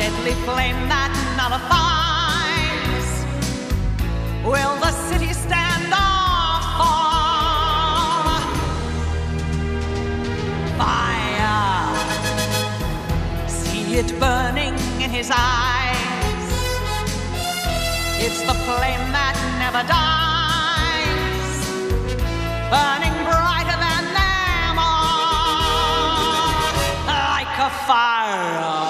deadly flame that nullifies. Will the city stand or fall? Fire, see it burning in his eyes. It's the flame that never dies, burning brighter than them like a fireball.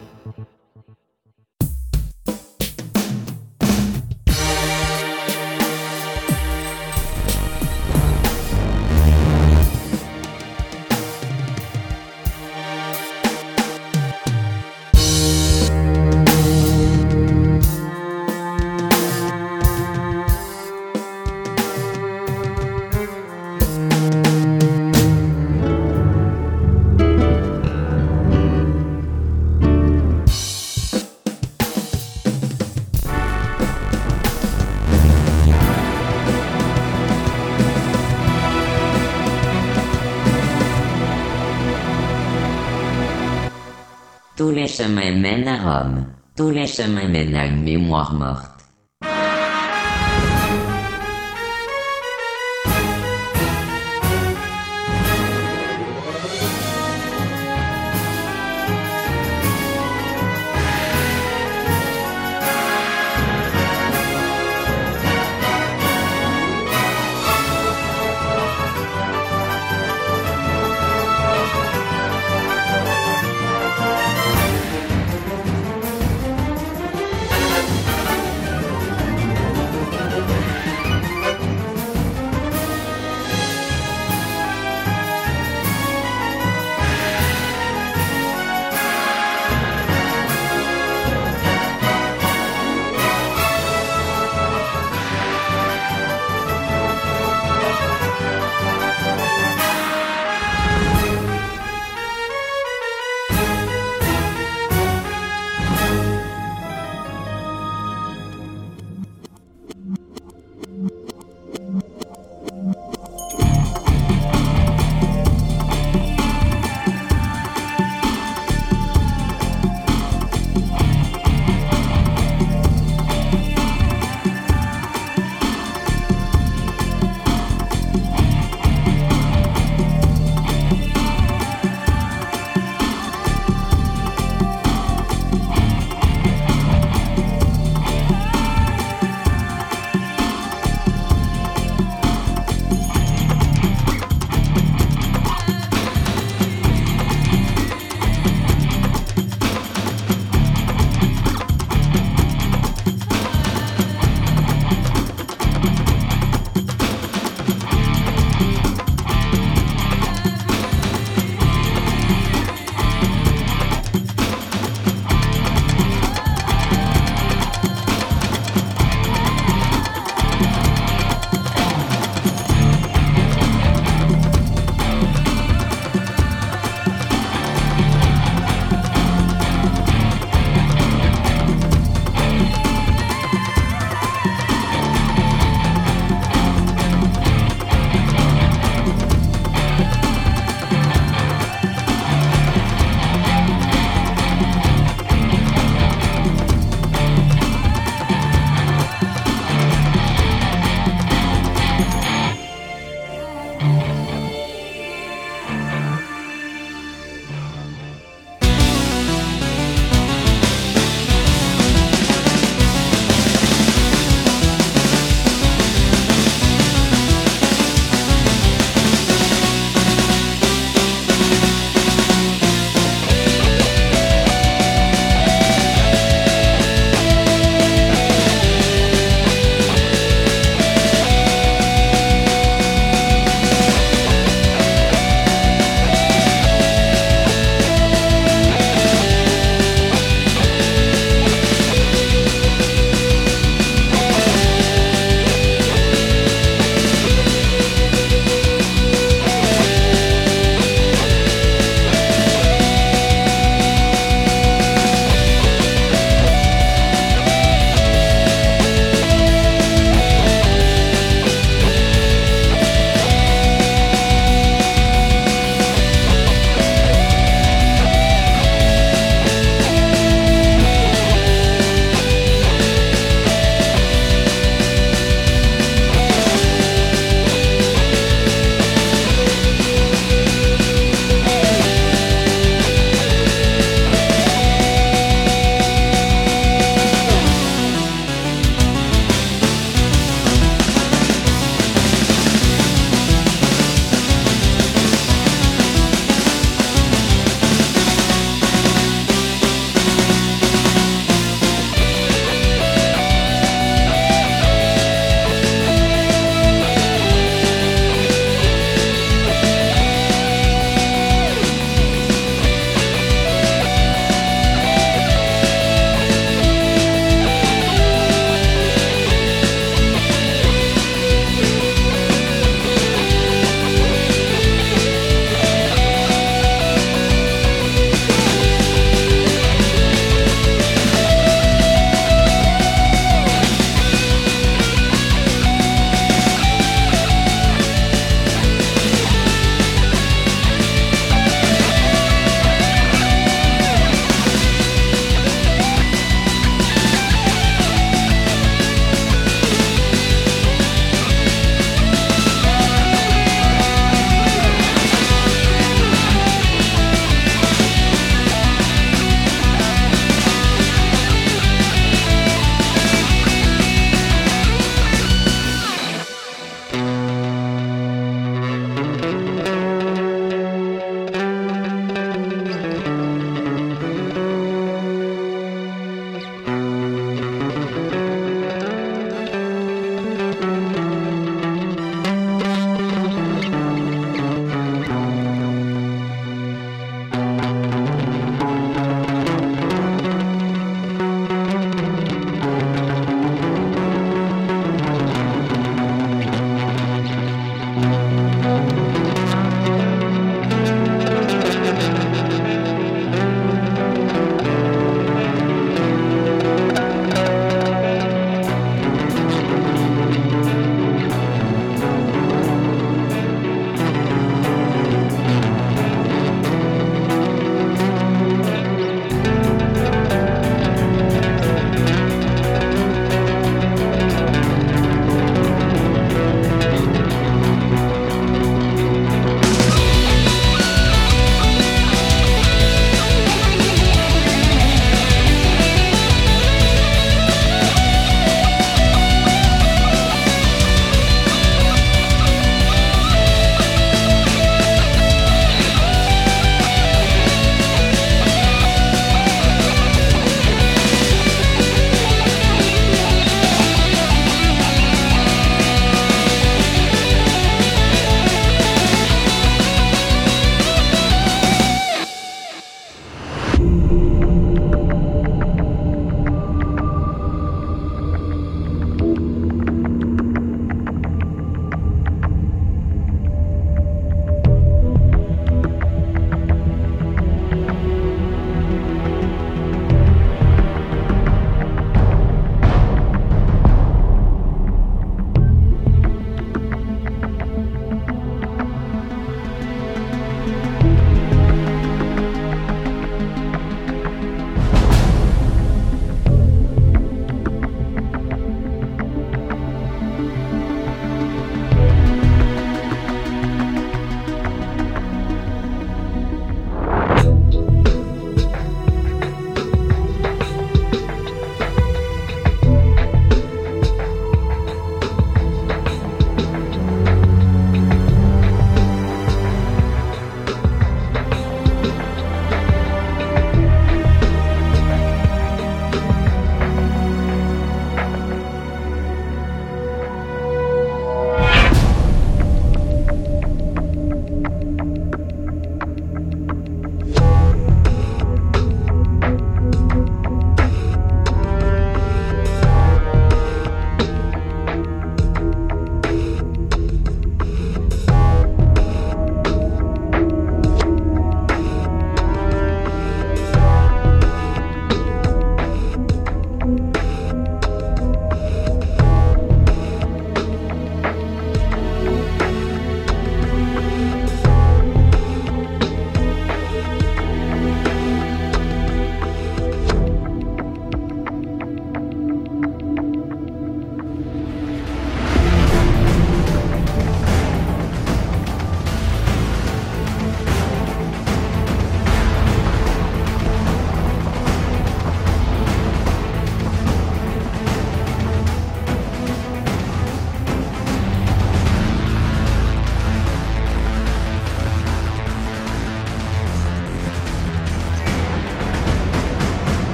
Rome. Tous les chemins mènent à une mémoire morte.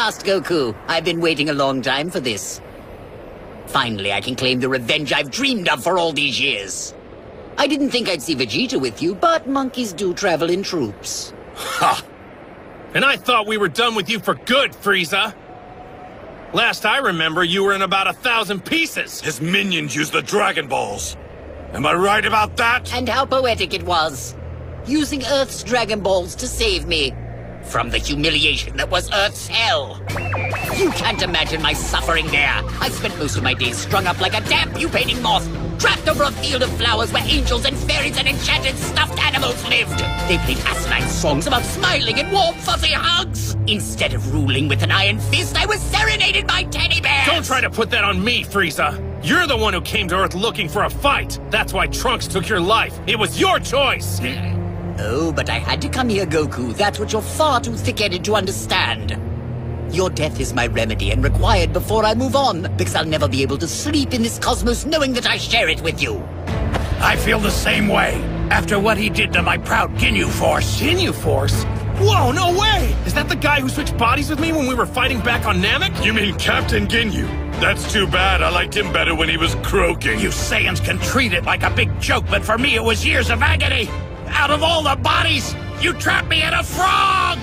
Last, Goku. I've been waiting a long time for this. Finally, I can claim the revenge I've dreamed of for all these years. I didn't think I'd see Vegeta with you, but monkeys do travel in troops. Ha! And I thought we were done with you for good, Frieza! Last I remember, you were in about a thousand pieces! His minions used the Dragon Balls. Am I right about that? And how poetic it was. Using Earth's Dragon Balls to save me. From the humiliation that was Earth's hell. You can't imagine my suffering there. I spent most of my days strung up like a damn pupating moth, trapped over a field of flowers where angels and fairies and enchanted stuffed animals lived. They played asinine songs about smiling and warm fuzzy hugs. Instead of ruling with an iron fist, I was serenaded by teddy bears. Don't try to put that on me, Frieza! You're the one who came to Earth looking for a fight! That's why Trunks took your life! It was your choice! Hmm. Oh, but I had to come here, Goku. That's what you're far too thick-headed to understand. Your death is my remedy and required before I move on, because I'll never be able to sleep in this cosmos knowing that I share it with you. I feel the same way. After what he did to my proud Ginyu Force. Ginyu Force? Whoa, no way! Is that the guy who switched bodies with me when we were fighting back on Namek? You mean Captain Ginyu? That's too bad. I liked him better when he was croaking. You Saiyans can treat it like a big joke, but for me it was years of agony. Out of all the bodies, you trapped me in a frog!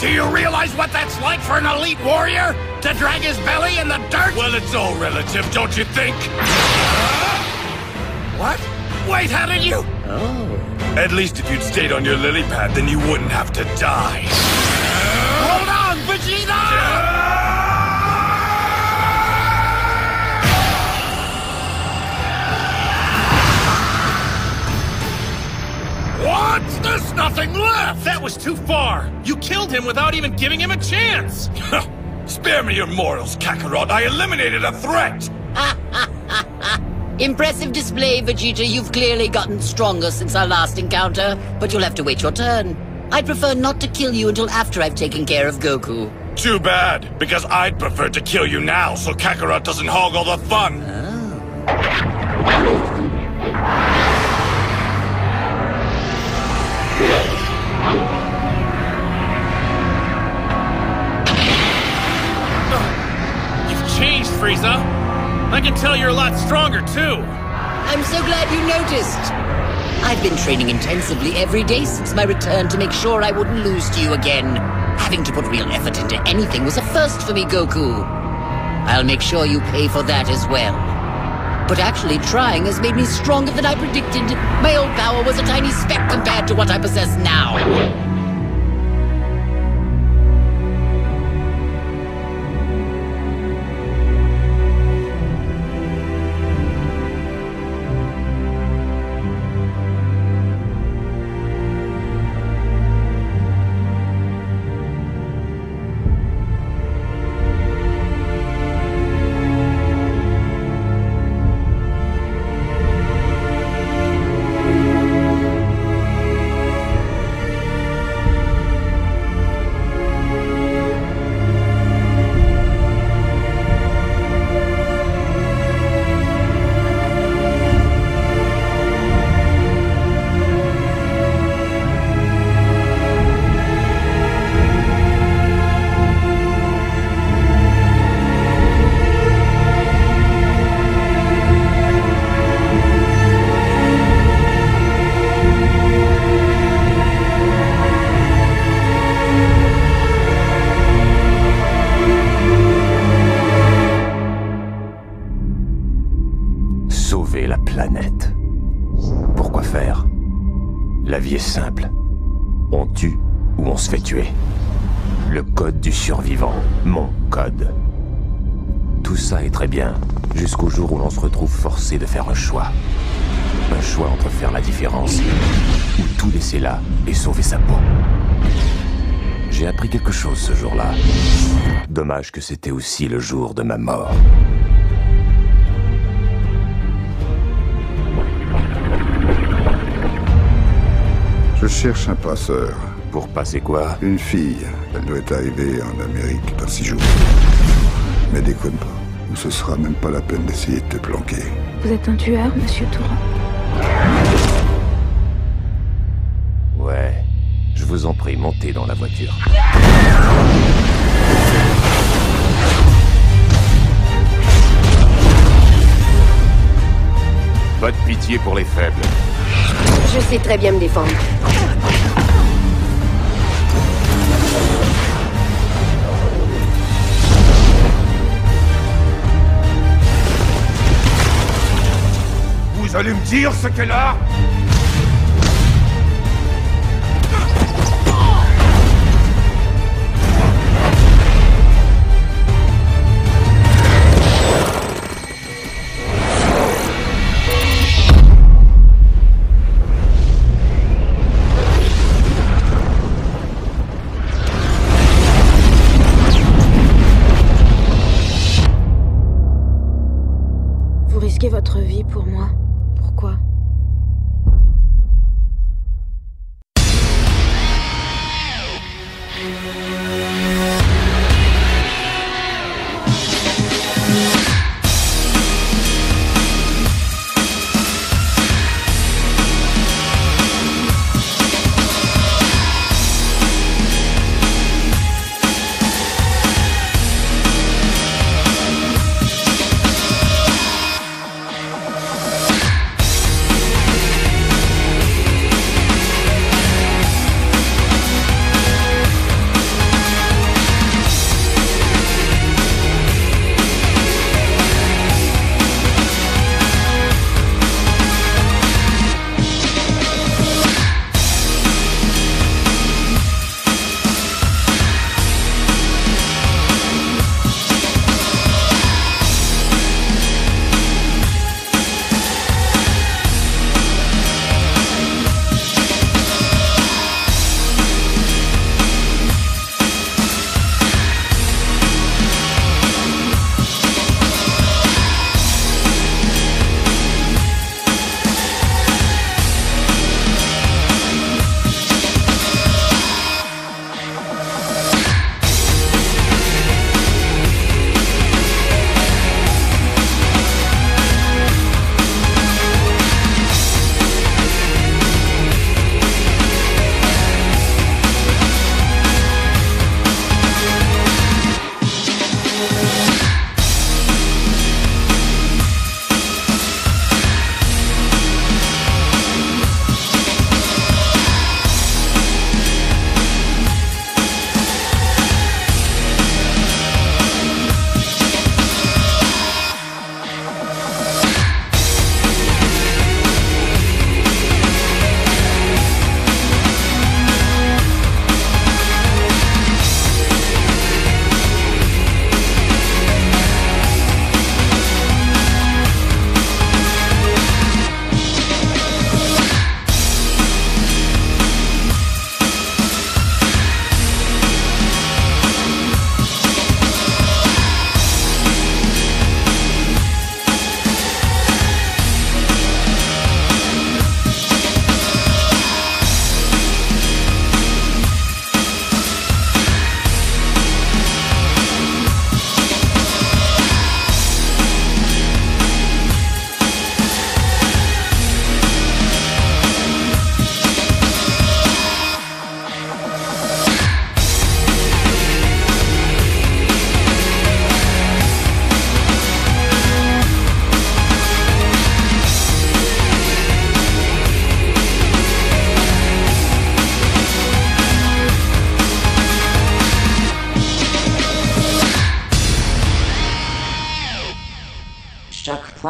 Do you realize what that's like for an elite warrior? To drag his belly in the dirt? Well, it's all relative, don't you think? What? Wait, how did you? Oh. At least if you'd stayed on your lily pad, then you wouldn't have to die. What? There's nothing left! That was too far! You killed him without even giving him a chance! Spare me your morals, Kakarot. I eliminated a threat! Impressive display, Vegeta. You've clearly gotten stronger since our last encounter, but you'll have to wait your turn. I'd prefer not to kill you until after I've taken care of Goku. Too bad, because I'd prefer to kill you now so Kakarot doesn't hog all the fun. You've Frieza. I can tell you're a lot stronger, too. I'm so glad you noticed. I've been training intensively every day since my return to make sure I wouldn't lose to you again. Having to put real effort into anything was a first for me, Goku. I'll make sure you pay for that as well. But actually trying has made me stronger than I predicted. My old power was a tiny speck compared to what I possess now. Laisser là et sauver sa peau. J'ai appris quelque chose ce jour-là. Dommage que c'était aussi le jour de ma mort. Je cherche un passeur. Pour passer quoi? Une fille. Elle doit être arrivée en Amérique dans six jours. Mais déconne pas. Ou ce sera même pas la peine d'essayer de te planquer. Vous êtes un tueur, monsieur Touran Je vous en prie, montez dans la voiture. Pas de pitié pour les faibles. Je sais très bien me défendre. Vous allez me dire ce qu'elle a?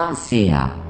Asia.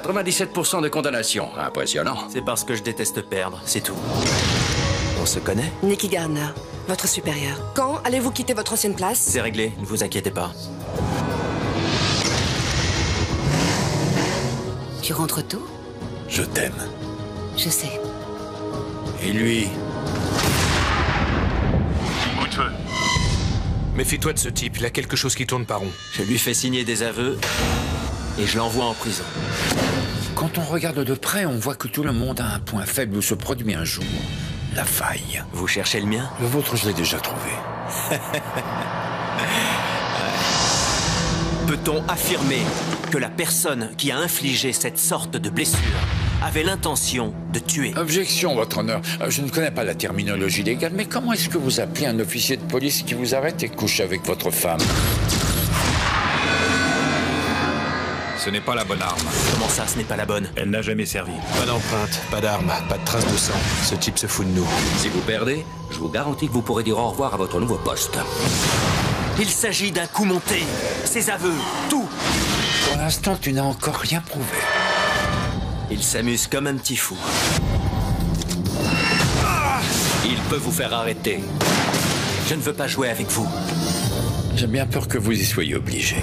97% de condamnation. Impressionnant. C'est parce que je déteste perdre, c'est tout. On se connaît Nicky Garner, votre supérieur. Quand allez-vous quitter votre ancienne place? C'est réglé, ne vous inquiétez pas. Tu rentres tôt? Je t'aime. Je sais. Et lui? Coup de feu. Méfie-toi de ce type, il a quelque chose qui tourne pas rond. Je lui fais signer des aveux et je l'envoie en prison. Quand on regarde de près, on voit que tout le monde a un point faible où se produit un jour. La faille. Vous cherchez le mien? Le vôtre, je l'ai déjà trouvé. Peut-on affirmer que la personne qui a infligé cette sorte de blessure avait l'intention de tuer? Objection, votre honneur. Euh, Je ne connais pas la terminologie légale, mais comment est-ce que vous appelez un officier de police qui vous arrête et couche avec votre femme? Ce n'est pas la bonne arme. Comment ça, ce n'est pas la bonne? Elle n'a jamais servi. Pas d'empreinte, pas d'arme, pas de traces de sang. Ce type se fout de nous. Si vous perdez, je vous garantis que vous pourrez dire au revoir à votre nouveau poste. Il s'agit d'un coup monté. Ses aveux, tout. Pour l'instant, tu n'as encore rien prouvé. Il s'amuse comme un petit fou. Il peut vous faire arrêter. Je ne veux pas jouer avec vous. J'ai bien peur que vous y soyez obligé.